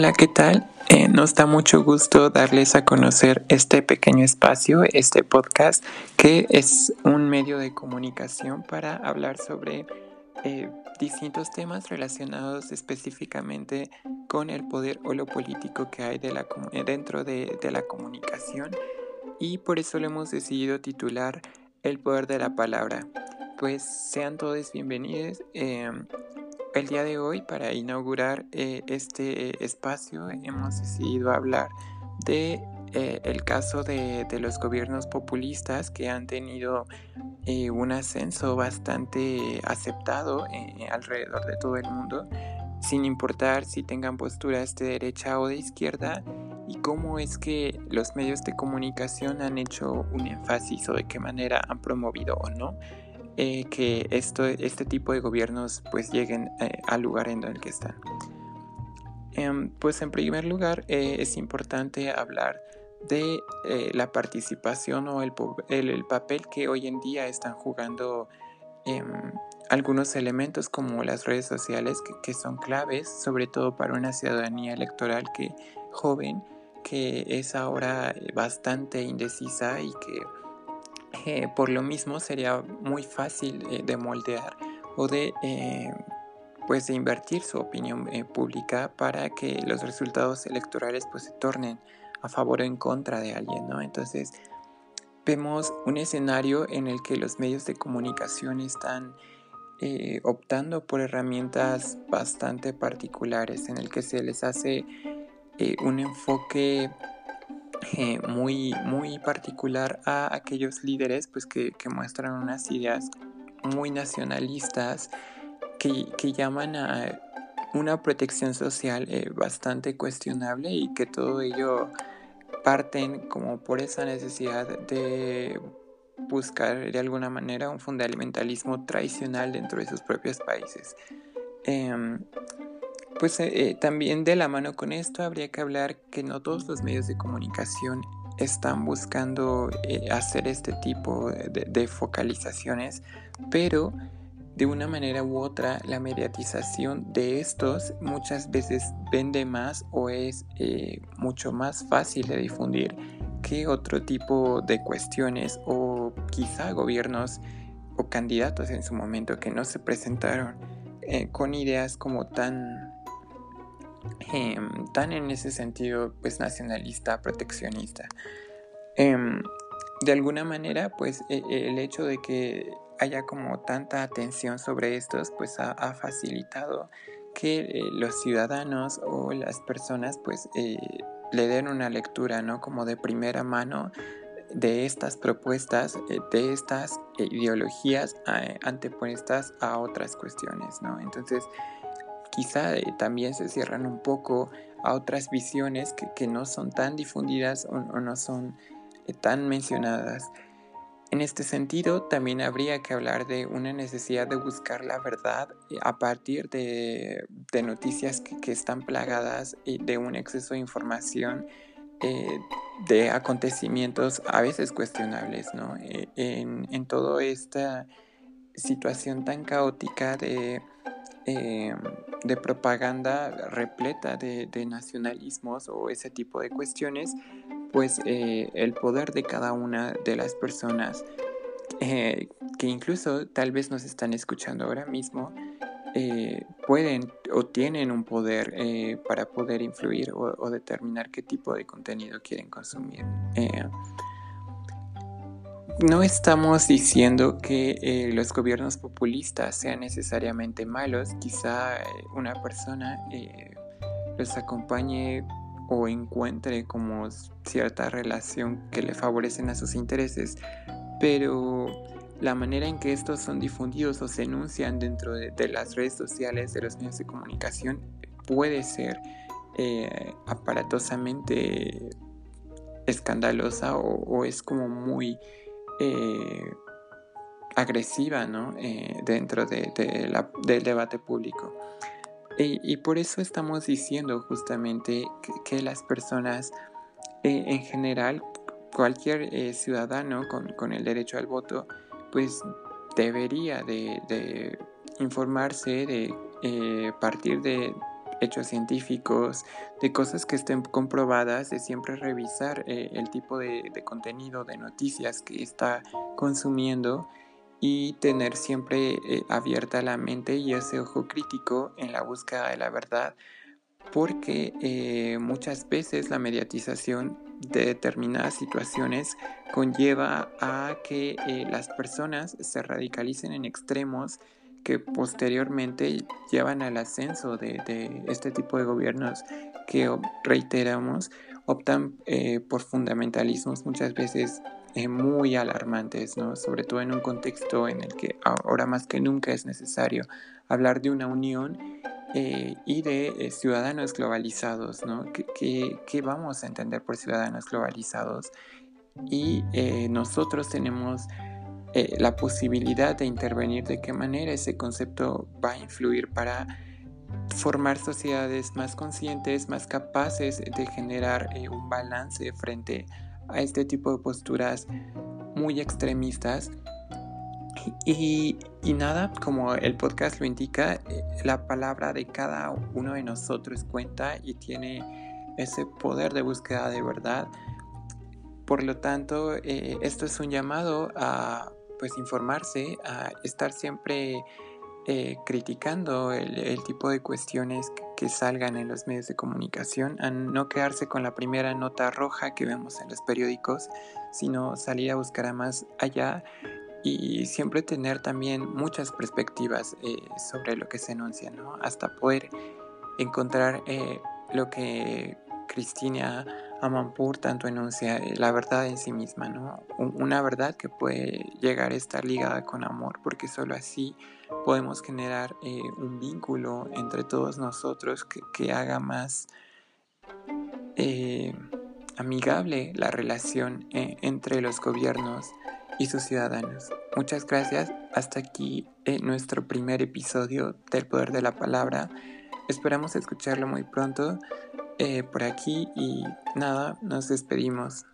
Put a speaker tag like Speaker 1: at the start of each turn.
Speaker 1: Hola, ¿qué tal? Eh, nos da mucho gusto darles a conocer este pequeño espacio, este podcast, que es un medio de comunicación para hablar sobre eh, distintos temas relacionados específicamente con el poder o lo político que hay la, dentro de, la comunicación y por eso lo hemos decidido titular El poder de la palabra. Pues sean todos bienvenidos. Em, el día de hoy, para inaugurar eh, este espacio, hemos decidido hablar de eh, el caso de, los gobiernos populistas que han tenido eh, un ascenso bastante aceptado alrededor de todo el mundo, sin importar si tengan posturas de derecha o de izquierda, y cómo es que los medios de comunicación han hecho un énfasis o de qué manera han promovido o no eh, que esto, este tipo de gobiernos pues lleguen eh, al lugar en el que están. Em, pues en primer lugar eh, es importante hablar de la participación o el, el, papel que hoy en día están jugando em, algunos elementos como las redes sociales que, que, son claves, sobre todo para una ciudadanía electoral que joven que es ahora bastante indecisa y que eh, por lo mismo sería muy fácil eh, de moldear o de eh, pues de invertir su opinión pública para que los resultados electorales pues se tornen a favor o en contra de alguien, ¿no? Entonces vemos un escenario en el que los medios de comunicación están optando por herramientas bastante particulares en el que se les hace un enfoque eh, muy, muy particular a aquellos líderes pues, que, muestran unas ideas muy nacionalistas que, llaman a una protección social eh, bastante cuestionable y que todo ello parten como por esa necesidad de buscar de alguna manera un fundamentalismo tradicional dentro de sus propios países. Em, pues eh, eh, también de la mano con esto habría que hablar que no todos los medios de comunicación están buscando eh, hacer este tipo de, focalizaciones, pero de una manera u otra la mediatización de estos muchas veces vende más o es mucho más fácil de difundir que otro tipo de cuestiones o quizá gobiernos o candidatos en su momento que no se presentaron con ideas como tan Em, tan en ese sentido pues nacionalista, proteccionista. Em, de alguna manera pues e, e, el hecho de que haya como tanta atención sobre estos pues ha, facilitado que eh, los ciudadanos o las personas pues eh, le den una lectura no como de primera mano de estas propuestas, eh, de estas ideologías antepuestas a otras cuestiones, ¿no? Entonces, quizá eh, también se cierran un poco a otras visiones que, no son tan difundidas o, no son eh, tan mencionadas. En este sentido, también habría que hablar de una necesidad de buscar la verdad eh, a partir de, noticias que, están plagadas de un exceso de información, de acontecimientos a veces cuestionables, ¿no? en, en toda esta situación tan caótica de eh, de propaganda repleta de, nacionalismos o ese tipo de cuestiones, pues eh, el poder de cada una de las personas eh, que incluso tal vez nos están escuchando ahora mismo, pueden o tienen un poder para poder influir o, determinar qué tipo de contenido quieren consumir. No estamos diciendo que eh, los gobiernos populistas sean necesariamente malos. Quizá eh, una persona eh, los acompañe o encuentre como cierta relación que le favorecen a sus intereses, pero la manera en que estos son difundidos o se enuncian dentro de, las redes sociales, de los medios de comunicación, puede ser aparatosamente escandalosa o es como muy eh, agresiva ¿no? Eh, dentro de, del debate público. Y, por eso estamos diciendo justamente que, las personas eh, en general, cualquier ciudadano con, el derecho al voto, pues debería de, informarse, de partir de hechos científicos, de cosas que estén comprobadas, de siempre revisar eh, el tipo de, contenido, de noticias que está consumiendo y tener siempre eh, abierta la mente y ese ojo crítico en la búsqueda de la verdad, porque eh, muchas veces la mediatización de determinadas situaciones conlleva a que las personas se radicalicen en extremos que posteriormente llevan al ascenso de, este tipo de gobiernos que reiteramos optan eh, por fundamentalismos muchas veces eh, muy alarmantes, ¿no? sobre todo en un contexto en el que ahora más que nunca es necesario hablar de una unión eh, y de ciudadanos globalizados. ¿no? ¿Qué, vamos a entender por ciudadanos globalizados? Y nosotros tenemos eh, la posibilidad de intervenir, de qué manera ese concepto va a influir para formar sociedades más conscientes, más capaces de generar eh, un balance frente a este tipo de posturas muy extremistas. Y, nada, como el podcast lo indica, eh, la palabra de cada uno de nosotros cuenta y tiene ese poder de búsqueda de verdad. Por lo tanto, esto es un llamado a pues informarse, a estar siempre eh, criticando el, tipo de cuestiones que, salgan en los medios de comunicación, a no quedarse con la primera nota roja que vemos en los periódicos, sino salir a buscar a más allá y siempre tener también muchas perspectivas eh, sobre lo que se enuncia, ¿no? hasta poder encontrar eh, lo que Cristina Amanpour tanto enuncia eh, la verdad en sí misma, ¿no? Una verdad que puede llegar a estar ligada con amor, porque solo así podemos generar eh, un vínculo entre todos nosotros que, haga más eh, amigable la relación entre los gobiernos y sus ciudadanos. Muchas gracias. Hasta aquí nuestro primer episodio del Poder de la Palabra. Esperamos escucharlo muy pronto. Eh, por aquí y nada, nos despedimos.